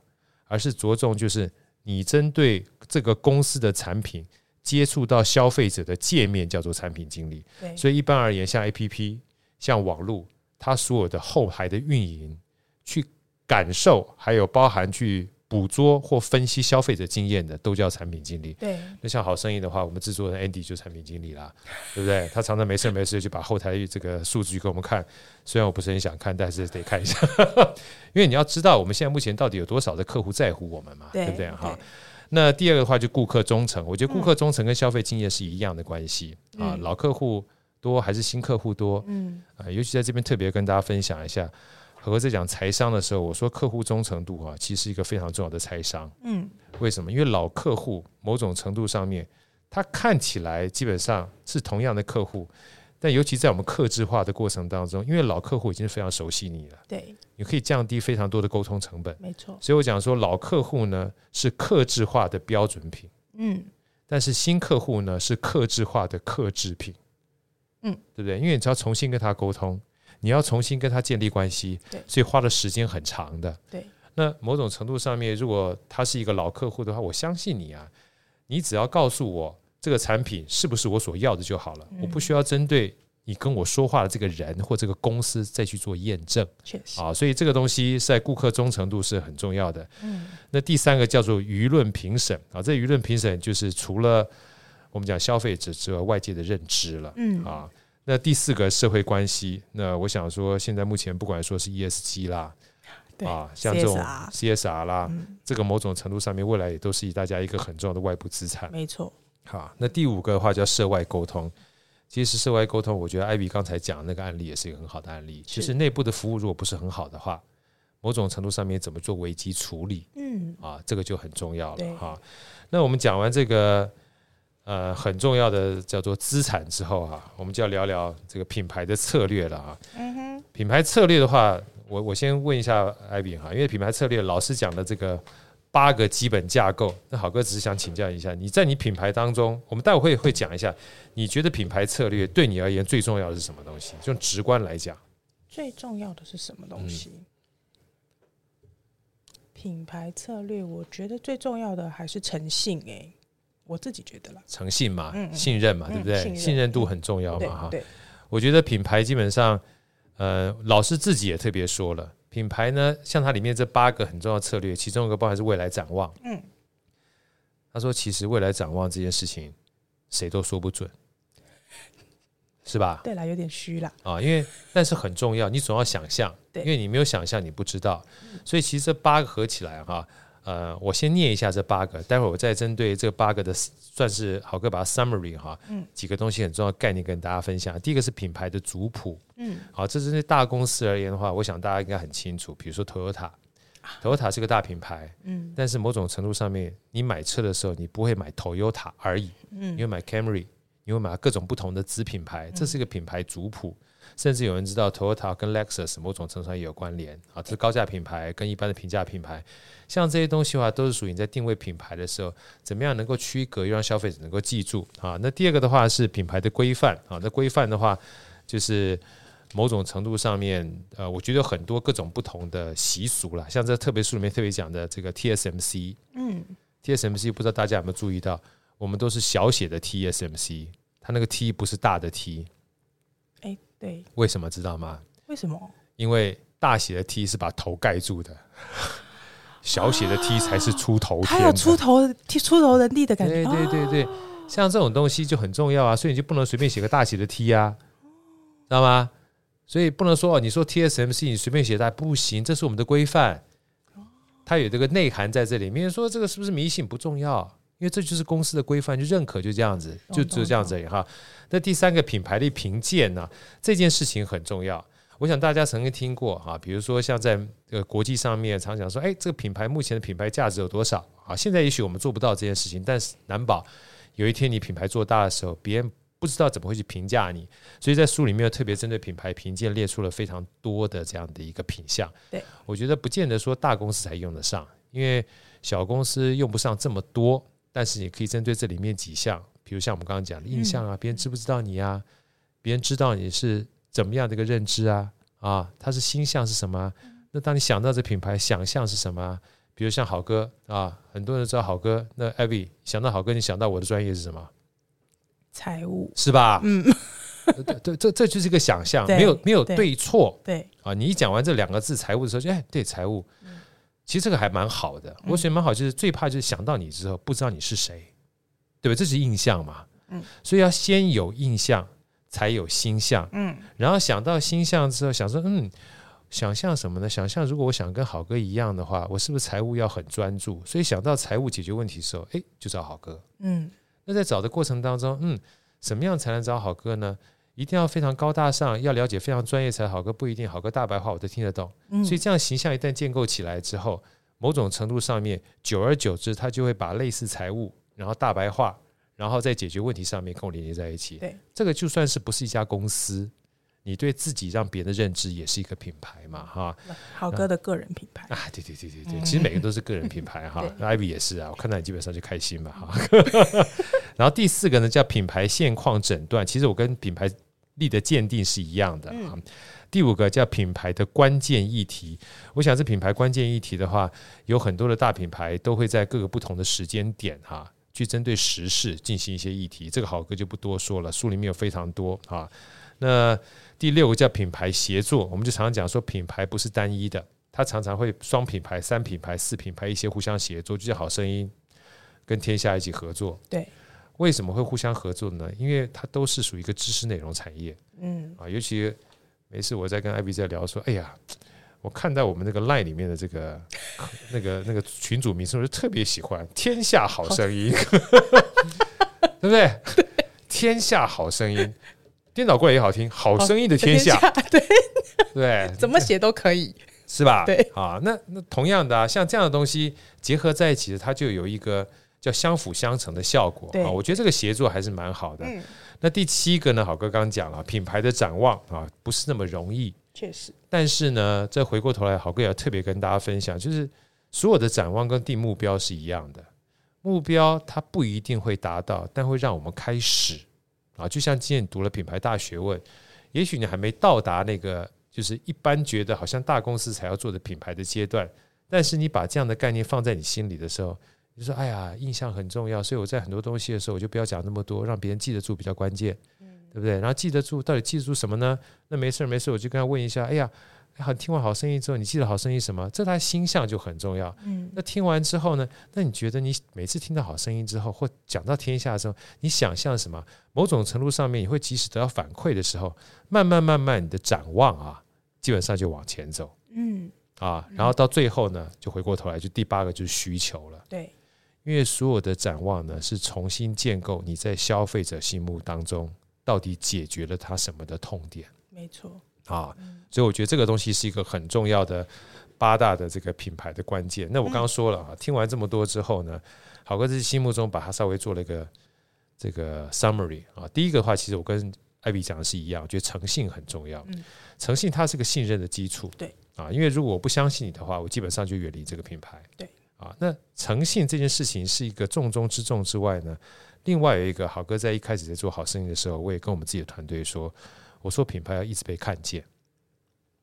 而是着重就是你针对这个公司的产品接触到消费者的界面叫做产品经理。所以一般而言，像 APP、像网络，它所有的后台的运营，去感受，还有包含去。捕捉或分析消费者经验的都叫产品经理。对，那像好生意的话，我们制作人 Andy 就是产品经理啦，对不对？他常常没事没事就把后台这个数据给我们看，虽然我不是很想看，但是得看一下，因为你要知道我们现在目前到底有多少的客户在乎我们嘛，对不对？哈。那第二个的话就顾客忠诚，我觉得顾客忠诚跟消费经验是一样的关系啊。老客户多还是新客户多？嗯，啊，尤其在这边特别跟大家分享一下。何哥在讲财商的时候，我说客户忠诚度啊，其实是一个非常重要的财商。嗯，为什么？因为老客户某种程度上面，他看起来基本上是同样的客户，但尤其在我们客制化的过程当中，因为老客户已经非常熟悉你了，对，你可以降低非常多的沟通成本。没错，所以我讲说老客户呢是客制化的标准品，嗯，但是新客户呢是客制化的克制品，嗯，对不对？因为你只要重新跟他沟通。你要重新跟他建立关系，所以花的时间很长的。对，那某种程度上面，如果他是一个老客户的话，我相信你啊，你只要告诉我这个产品是不是我所要的就好了，我不需要针对你跟我说话的这个人或这个公司再去做验证。确实啊，所以这个东西在顾客忠诚度是很重要的。嗯，那第三个叫做舆论评审啊，这舆论评审就是除了我们讲消费者之外，外界的认知了。嗯啊。那第四个社会关系，那我想说，现在目前不管说是 ESG 啦，对啊，像这种 CSR 啦，嗯、这个某种程度上面，未来也都是以大家一个很重要的外部资产。没错。好，那第五个的话叫涉外沟通。其实涉外沟通，我觉得艾比刚才讲的那个案例也是一个很好的案例。其实内部的服务如果不是很好的话，某种程度上面怎么做危机处理？嗯，啊，这个就很重要了。哈，那我们讲完这个。呃很重要的叫做资产之后啊，我们就要聊聊这个品牌的策略了啊。嗯哼，品牌策略的话，我我先问一下艾比哈，因为品牌策略老师讲的这个八个基本架构，那好哥只是想请教一下，你在你品牌当中，我们待会会会讲一下，你觉得品牌策略对你而言最重要的是什么东西？就直观来讲，最重要的是什么东西？嗯品牌策略，我觉得最重要的还是诚信哎，我自己觉得了，诚信嘛，嗯嗯信任嘛，对不对？信任，信任度很重要嘛，哈。我觉得品牌基本上，呃，老师自己也特别说了，品牌呢，像它里面这八个很重要的策略，其中一个包含是未来展望。嗯，他说，其实未来展望这件事情，谁都说不准。是吧？对啦，有点虚啦。啊，因为但是很重要，你总要想象，对，因为你没有想象，你不知道。所以其实这八个合起来哈，呃，我先念一下这八个，待会儿我再针对这八个的，算是好哥把它 summary 哈，嗯，几个东西很重要的概念跟大家分享。第一个是品牌的族谱，嗯，好，这是对大公司而言的话，我想大家应该很清楚。比如说 Toyota，Toyota 是个大品牌，嗯，但是某种程度上面，你买车的时候，你不会买 Toyota 而已，嗯，你会买 Camry。因为买各种不同的子品牌，这是一个品牌族谱，甚至有人知道 Toyota 跟 Lexus 某种程度上也有关联啊，这是高价品牌跟一般的平价品牌，像这些东西的话，都是属于你在定位品牌的时候，怎么样能够区隔，又让消费者能够记住啊？那第二个的话是品牌的规范啊，那规范的话就是某种程度上面，呃，我觉得很多各种不同的习俗啦，像这特别书里面特别讲的这个 TSMC，嗯，TSMC 不知道大家有没有注意到？我们都是小写的 TSMC，它那个 T 不是大的 T，哎，对，为什么知道吗？为什么？因为大写的 T 是把头盖住的，小写的 T 才是出头天，还有出头出头人地的感觉。对对对对，像这种东西就很重要啊，所以你就不能随便写个大写的 T 啊，知道吗？所以不能说你说 TSMC 你随便写它不行，这是我们的规范，它有这个内涵在这里面。说这个是不是迷信不重要。因为这就是公司的规范，就认可就这样子，就就这样子哈。那第三个品牌的评鉴呢，这件事情很重要。我想大家曾经听过哈，比如说像在呃国际上面常讲说，哎，这个品牌目前的品牌价值有多少啊？现在也许我们做不到这件事情，但是难保有一天你品牌做大的时候，别人不知道怎么会去评价你。所以在书里面特别针对品牌评鉴列出了非常多的这样的一个品项。对，我觉得不见得说大公司才用得上，因为小公司用不上这么多。但是你可以针对这里面几项，比如像我们刚刚讲的印象啊，别人知不知道你啊？别人知道你是怎么样的一个认知啊？啊，他是心象是什么？那当你想到这品牌，想象是什么？比如像好哥啊，很多人知道好哥。那艾薇想到好哥，你想到我的专业是什么？财务是吧？嗯，对，这这就是一个想象，没有没有对错。对啊，你一讲完这两个字财务的时候，就哎，对财务。其实这个还蛮好的，我觉得蛮好，就是最怕就是想到你之后不知道你是谁，对吧？这是印象嘛，嗯，所以要先有印象，才有心象，嗯，然后想到心象之后，想说，嗯，想象什么呢？想象如果我想跟好哥一样的话，我是不是财务要很专注？所以想到财务解决问题的时候，哎，就找好哥，嗯，那在找的过程当中，嗯，怎么样才能找好哥呢？一定要非常高大上，要了解非常专业才好。哥不一定好，哥大白话我都听得懂。嗯，所以这样形象一旦建构起来之后，某种程度上面，久而久之，他就会把类似财务，然后大白话，然后在解决问题上面跟我连接在一起。对，这个就算是不是一家公司，你对自己让别人的认知也是一个品牌嘛，哈。好哥的个人品牌啊，对对对对对，其实每个都是个人品牌哈。那艾比也是啊，我看到你基本上就开心嘛，哈。然后第四个呢，叫品牌现况诊断，其实我跟品牌。力的鉴定是一样的啊。第五个叫品牌的关键议题，我想这品牌关键议题的话，有很多的大品牌都会在各个不同的时间点哈，去针对时事进行一些议题。这个好哥就不多说了，书里面有非常多啊。那第六个叫品牌协作，我们就常常讲说品牌不是单一的，它常常会双品牌、三品牌、四品牌一些互相协作，就像好声音跟天下一起合作。对。为什么会互相合作呢？因为它都是属于一个知识内容产业，嗯。啊，尤其每次我在跟艾比在聊说，哎呀，我看到我们那个 line 里面的这个 那个那个群主名称，我就特别喜欢《天下好声音》，对不对？天下好声音，颠倒过来也好听，好声音的天下，对。对，怎么写都可以，是吧？对。啊，那那同样的啊，像这样的东西结合在一起，它就有一个。叫相辅相成的效果啊。我觉得这个协作还是蛮好的。嗯、那第七个呢，好哥刚刚讲了，品牌的展望啊，不是那么容易。确实，但是呢，再回过头来，好哥也要特别跟大家分享，就是所有的展望跟定目标是一样的，目标它不一定会达到，但会让我们开始啊。就像今天你读了品牌大学问，也许你还没到达那个就是一般觉得好像大公司才要做的品牌的阶段，但是你把这样的概念放在你心里的时候，你说：“哎呀，印象很重要，所以我在很多东西的时候，我就不要讲那么多，让别人记得住比较关键。”对不对？然后记得住，到底记得住什么呢？那没事没事，我就跟他问一下。哎呀，好，听完好声音之后，你记得好声音什么？这他心象就很重要。嗯，那听完之后呢？那你觉得你每次听到好声音之后，或讲到天下的时候，你想象什么？某种程度上面，你会及时得到反馈的时候，慢慢慢慢，你的展望啊，基本上就往前走。嗯，啊，然后到最后呢，就回过头来，就第八个就是需求了。对，因为所有的展望呢，是重新建构你在消费者心目当中。到底解决了他什么的痛点？没错啊，所以我觉得这个东西是一个很重要的八大的这个品牌的关键。那我刚刚说了啊，听完这么多之后呢，好哥在心目中把它稍微做了一个这个 summary 啊。第一个的话，其实我跟艾比讲的是一样，我觉得诚信很重要。诚信它是个信任的基础。对啊，因为如果我不相信你的话，我基本上就远离这个品牌。对啊，那诚信这件事情是一个重中之重之外呢。另外有一个好哥在一开始在做好生意的时候，我也跟我们自己的团队说，我说品牌要一直被看见，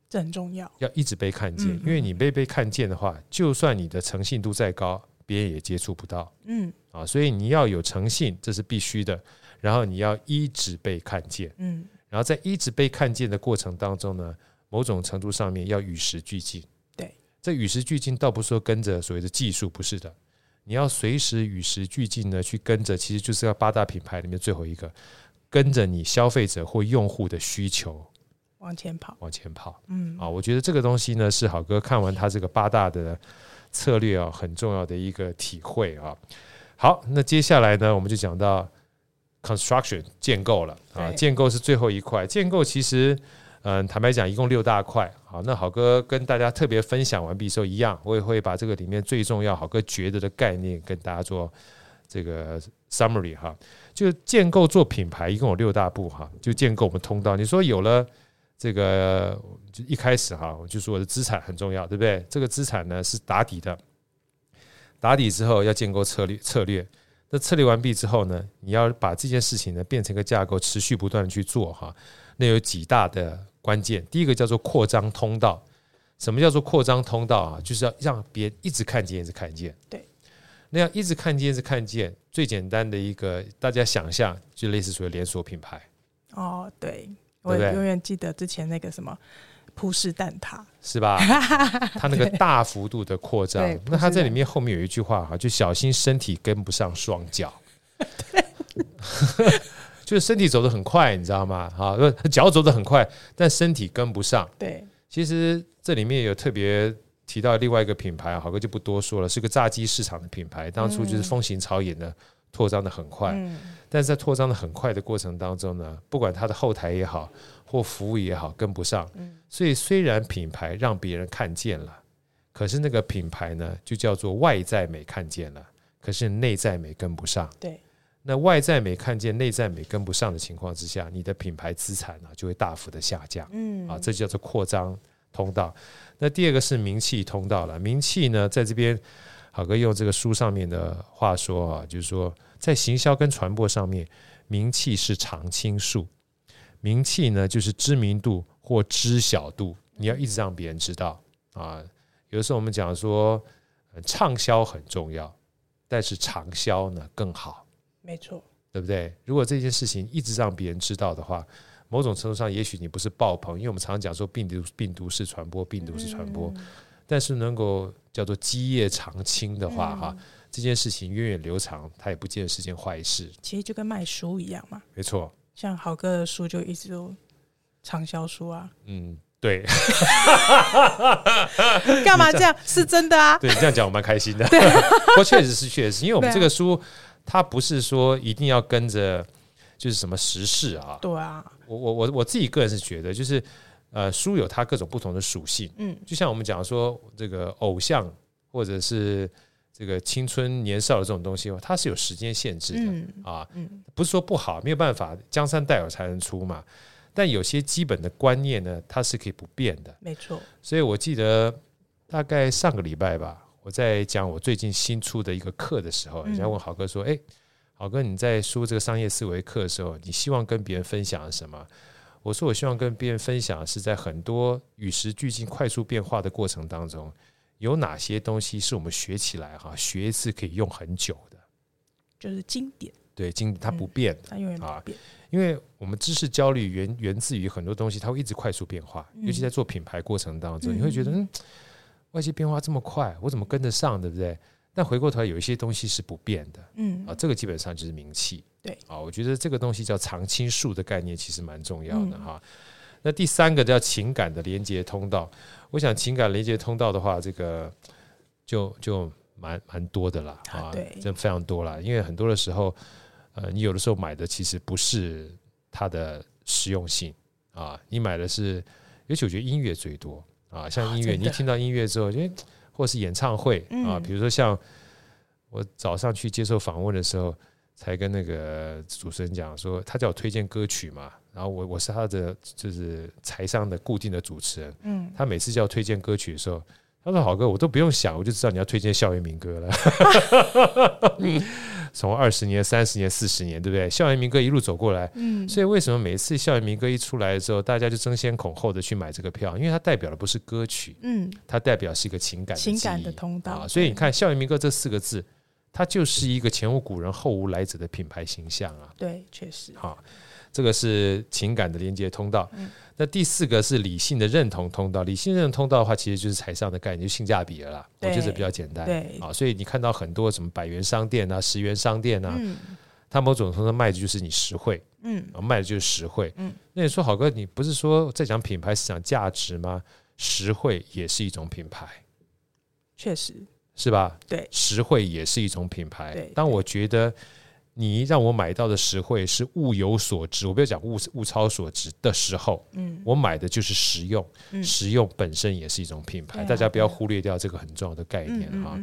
这很重要，要一直被看见，因为你被被看见的话，就算你的诚信度再高，别人也接触不到。嗯啊，所以你要有诚信，这是必须的。然后你要一直被看见，嗯，然后在一直被看见的过程当中呢，某种程度上面要与时俱进。对，这与时俱进倒不是说跟着所谓的技术，不是的。你要随时与时俱进的去跟着，其实就是要八大品牌里面最后一个，跟着你消费者或用户的需求往前跑，往前跑。嗯，啊，我觉得这个东西呢，是好哥看完他这个八大的策略啊，很重要的一个体会啊。好，那接下来呢，我们就讲到 construction 建构了啊，建构是最后一块，建构其实。嗯，坦白讲，一共六大块。好，那好哥跟大家特别分享完毕之后一样，我也会把这个里面最重要、好哥觉得的概念跟大家做这个 summary 哈。就建构做品牌，一共有六大步哈。就建构我们通道。你说有了这个，就一开始哈，我就说我的资产很重要，对不对？这个资产呢是打底的，打底之后要建构策略，策略。那策略完毕之后呢，你要把这件事情呢变成一个架构，持续不断去做哈。那有几大的。关键第一个叫做扩张通道，什么叫做扩张通道啊？就是要让别人一直看见，一直看见。对，那样一直看见，一直看见，最简单的一个，大家想象就类似所谓连锁品牌。哦，对，我永远记得之前那个什么葡式蛋挞，是吧？它那个大幅度的扩张，那它在里面后面有一句话哈，就小心身体跟不上双脚。对。就是身体走得很快，你知道吗？哈，脚走得很快，但身体跟不上。对，其实这里面有特别提到另外一个品牌，好哥就不多说了，是个炸鸡市场的品牌，当初就是风行草野的扩张的很快，嗯、但是在扩张的很快的过程当中呢，不管它的后台也好，或服务也好，跟不上。所以虽然品牌让别人看见了，可是那个品牌呢，就叫做外在美看见了，可是内在美跟不上。对。那外在美看见，内在美跟不上的情况之下，你的品牌资产呢就会大幅的下降。嗯，啊，这叫做扩张通道。那第二个是名气通道了。名气呢，在这边，好哥用这个书上面的话说啊，就是说在行销跟传播上面，名气是常青树。名气呢，就是知名度或知晓度，你要一直让别人知道啊。有的时候我们讲说，畅销很重要，但是长销呢更好。没错，对不对？如果这件事情一直让别人知道的话，某种程度上，也许你不是爆棚，因为我们常常讲说病毒病毒式传播，病毒式传播，但是能够叫做基业长青的话，哈，这件事情源远流长，它也不见得是件坏事。其实就跟卖书一样嘛，没错。像好哥的书就一直都畅销书啊。嗯，对。干嘛这样？是真的啊。对，这样讲我蛮开心的。不过确实是确实，因为我们这个书。它不是说一定要跟着就是什么时事啊？对啊，我我我我自己个人是觉得，就是呃，书有它各种不同的属性，嗯，就像我们讲说这个偶像或者是这个青春年少的这种东西，它是有时间限制的、嗯、啊，不是说不好，没有办法，江山代有才人出嘛。但有些基本的观念呢，它是可以不变的，没错。所以我记得大概上个礼拜吧，我在讲我最近新出的一个课的时候，人家问豪哥说：“哎、嗯，郝哥，你在说这个商业思维课的时候，你希望跟别人分享什么？”我说：“我希望跟别人分享是在很多与时俱进、快速变化的过程当中，有哪些东西是我们学起来哈，学一次可以用很久的，就是经典。对，经典它不变，它永远不变。”因为我们知识焦虑源源自于很多东西，它会一直快速变化，尤其在做品牌过程当中，你会觉得嗯，外界变化这么快，我怎么跟得上，对不对？但回过头来，有一些东西是不变的，嗯啊，这个基本上就是名气，对啊，我觉得这个东西叫常青树的概念，其实蛮重要的哈。那第三个叫情感的连接通道，我想情感连接通道的话，这个就就蛮蛮多的啦啊，对，真非常多啦，因为很多的时候。呃，你有的时候买的其实不是它的实用性啊，你买的是，尤其我觉得音乐最多啊，像音乐，你一听到音乐之后，诶，或是演唱会啊，比如说像我早上去接受访问的时候，才跟那个主持人讲说，他叫我推荐歌曲嘛，然后我我是他的就是台上的固定的主持人，嗯，他每次叫我推荐歌曲的时候，他说好哥，我都不用想，我就知道你要推荐校园民歌了。从二十年、三十年、四十年，对不对？校园民歌一路走过来，嗯，所以为什么每次校园民歌一出来的时候，大家就争先恐后的去买这个票？因为它代表的不是歌曲，嗯，它代表是一个情感的情感的通道啊。所以你看“校园民歌”这四个字，它就是一个前无古人后无来者的品牌形象啊。对，确实，好。这个是情感的连接通道，那第四个是理性的认同通道。理性认同通道的话，其实就是财商的概念，就性价比了啦。我觉得比较简单。对啊，所以你看到很多什么百元商店啊、十元商店啊，它某种程度卖的就是你实惠，嗯，卖的就是实惠。嗯，那你说好哥，你不是说在讲品牌是讲价值吗？实惠也是一种品牌，确实是吧？对，实惠也是一种品牌。当我觉得。你让我买到的实惠是物有所值，我不要讲物物超所值的时候，嗯，我买的就是实用，嗯，实用本身也是一种品牌，大家不要忽略掉这个很重要的概念哈。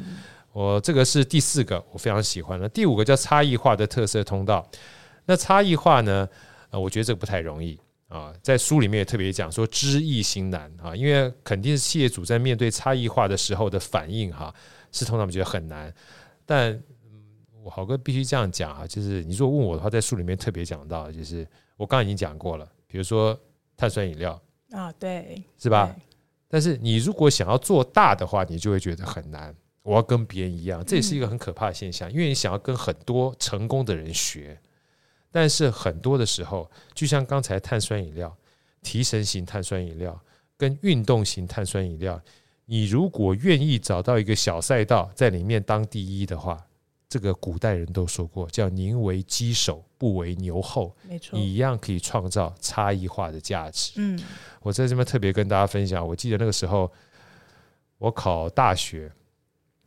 我这个是第四个，我非常喜欢的。第五个叫差异化的特色通道。那差异化呢？呃，我觉得这个不太容易啊。在书里面也特别讲说，知易行难啊，因为肯定是企业主在面对差异化的时候的反应哈，是通常我们觉得很难，但。我郝哥必须这样讲啊，就是你如果问我的话，在书里面特别讲到，就是我刚刚已经讲过了，比如说碳酸饮料啊，对，是吧？但是你如果想要做大的话，你就会觉得很难。我要跟别人一样，这也是一个很可怕的现象，因为你想要跟很多成功的人学，但是很多的时候，就像刚才碳酸饮料、提神型碳酸饮料跟运动型碳酸饮料，你如果愿意找到一个小赛道，在里面当第一的话。这个古代人都说过，叫“宁为鸡首，不为牛后”。没错，你一样可以创造差异化的价值。嗯，我在这边特别跟大家分享，我记得那个时候我考大学，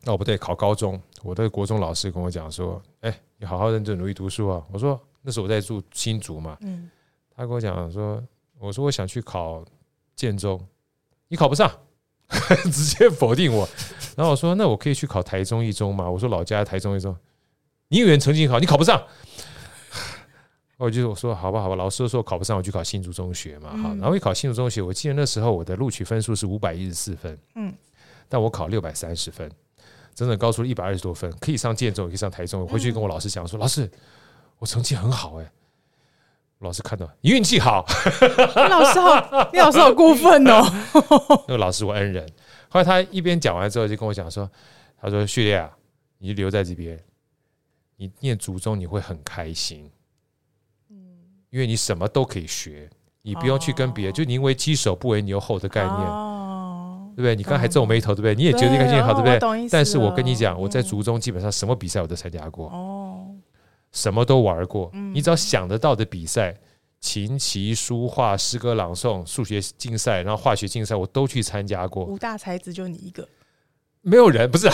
哦不对，考高中，我的国中老师跟我讲说：“哎，你好好认真努力读书啊。”我说：“那时候我在住新竹嘛。”嗯，他跟我讲说：“我说我想去考建中，你考不上。” 直接否定我，然后我说：“那我可以去考台中一中吗？”我说：“老家台中一中，你以为成绩好，你考不上。”我就我说：“好吧，好吧。”老师说：“考不上，我去考新竹中学嘛。”好，然后一考新竹中学，我记得那时候我的录取分数是五百一十四分，嗯，但我考六百三十分，整整高出了一百二十多分，可以上建中，也可以上台中。我回去跟我老师讲说：“老师，我成绩很好哎。”老师看到你运气好，老师好，你老师好过分哦。那个老师我恩人，后来他一边讲完之后就跟我讲说：“他说序列啊，你就留在这边，你念祖宗你会很开心，嗯，因为你什么都可以学，你不用去跟别人，就宁为鸡首不为牛后的概念，对不对？你刚才皱眉头，对不对？你也觉得开心好，对不对？但是我跟你讲，我在族中基本上什么比赛我都参加过，哦。”什么都玩过，你只要想得到的比赛，琴棋书画、诗歌朗诵、数学竞赛，然后化学竞赛，我都去参加过。五大才子就你一个，没有人不是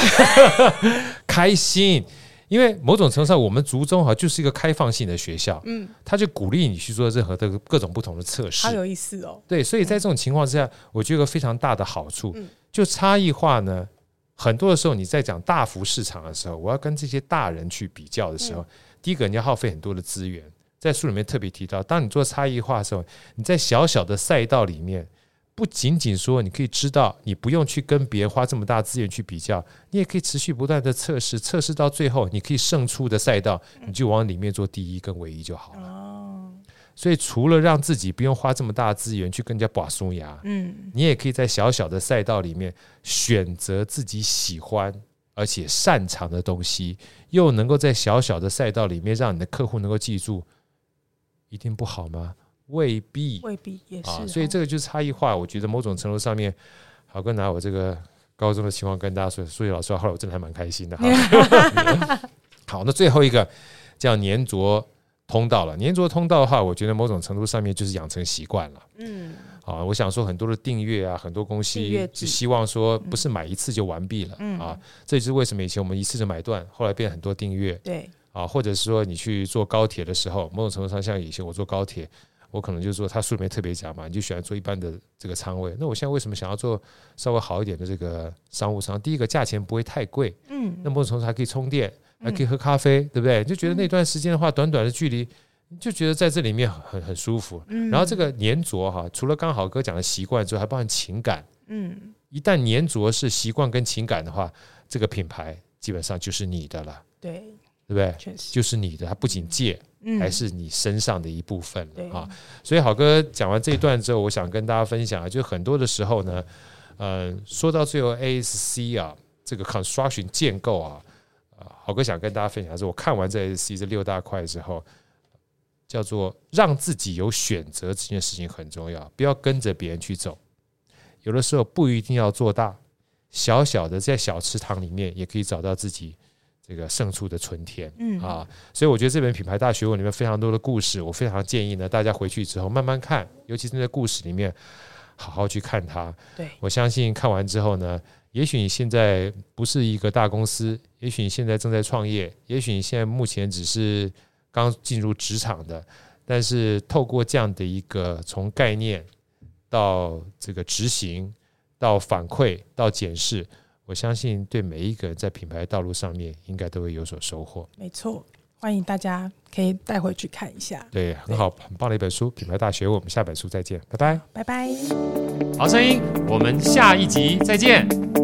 开心，因为某种程度上，我们族中哈就是一个开放性的学校，嗯，他就鼓励你去做任何的各种不同的测试，好有意思哦。对，所以在这种情况之下，我觉得有个非常大的好处，就差异化呢。很多的时候你在讲大幅市场的时候，我要跟这些大人去比较的时候，第一个你要耗费很多的资源。在书里面特别提到，当你做差异化的时候，你在小小的赛道里面，不仅仅说你可以知道，你不用去跟别人花这么大资源去比较，你也可以持续不断的测试，测试到最后，你可以胜出的赛道，你就往里面做第一跟唯一就好了。哦，所以除了让自己不用花这么大资源去跟人家拔松牙，嗯，你也可以在小小的赛道里面选择自己喜欢而且擅长的东西，又能够在小小的赛道里面让你的客户能够记住。一定不好吗？未必，未必也是。啊，所以这个就是差异化。我觉得某种程度上面，好哥拿我这个高中的情况跟大家说，数学老师后来我真的还蛮开心的哈。好，那最后一个叫粘着通道了。粘着通道的话，我觉得某种程度上面就是养成习惯了。嗯，啊，我想说很多的订阅啊，很多东西是希望说不是买一次就完毕了。嗯，啊，这就是为什么以前我们一次就买断，后来变很多订阅。对。啊，或者是说你去坐高铁的时候，某种程度上，像以前我坐高铁，我可能就是说他书里面特别讲嘛，你就喜欢坐一般的这个舱位。那我现在为什么想要做稍微好一点的这个商务舱？第一个价钱不会太贵，嗯，那某种程度还可以充电，还可以喝咖啡，对不对？就觉得那段时间的话，短短的距离，你就觉得在这里面很很舒服。然后这个粘着哈，除了刚好哥讲的习惯之外，还包含情感。嗯，一旦粘着是习惯跟情感的话，这个品牌基本上就是你的了。对。对不对？就是你的，它不仅借，还是你身上的一部分了啊！所以好哥讲完这一段之后，我想跟大家分享啊，就很多的时候呢，呃，说到最后，ASC 啊，这个 construction 建构啊，好哥想跟大家分享的是，我看完这 ASC 这六大块之后，叫做让自己有选择这件事情很重要，不要跟着别人去走，有的时候不一定要做大，小小的在小池塘里面也可以找到自己。这个胜出的春天，嗯啊，所以我觉得这本品牌大学问里面非常多的故事，我非常建议呢，大家回去之后慢慢看，尤其是在故事里面好好去看它。对，我相信看完之后呢，也许你现在不是一个大公司，也许你现在正在创业，也许你现在目前只是刚进入职场的，但是透过这样的一个从概念到这个执行，到反馈，到检视。我相信，对每一个人在品牌道路上面，应该都会有所收获。没错，欢迎大家可以带回去看一下。对，很好，很棒的一本书《品牌大学》。我们下本书再见，拜拜，拜拜。好声音，我们下一集再见。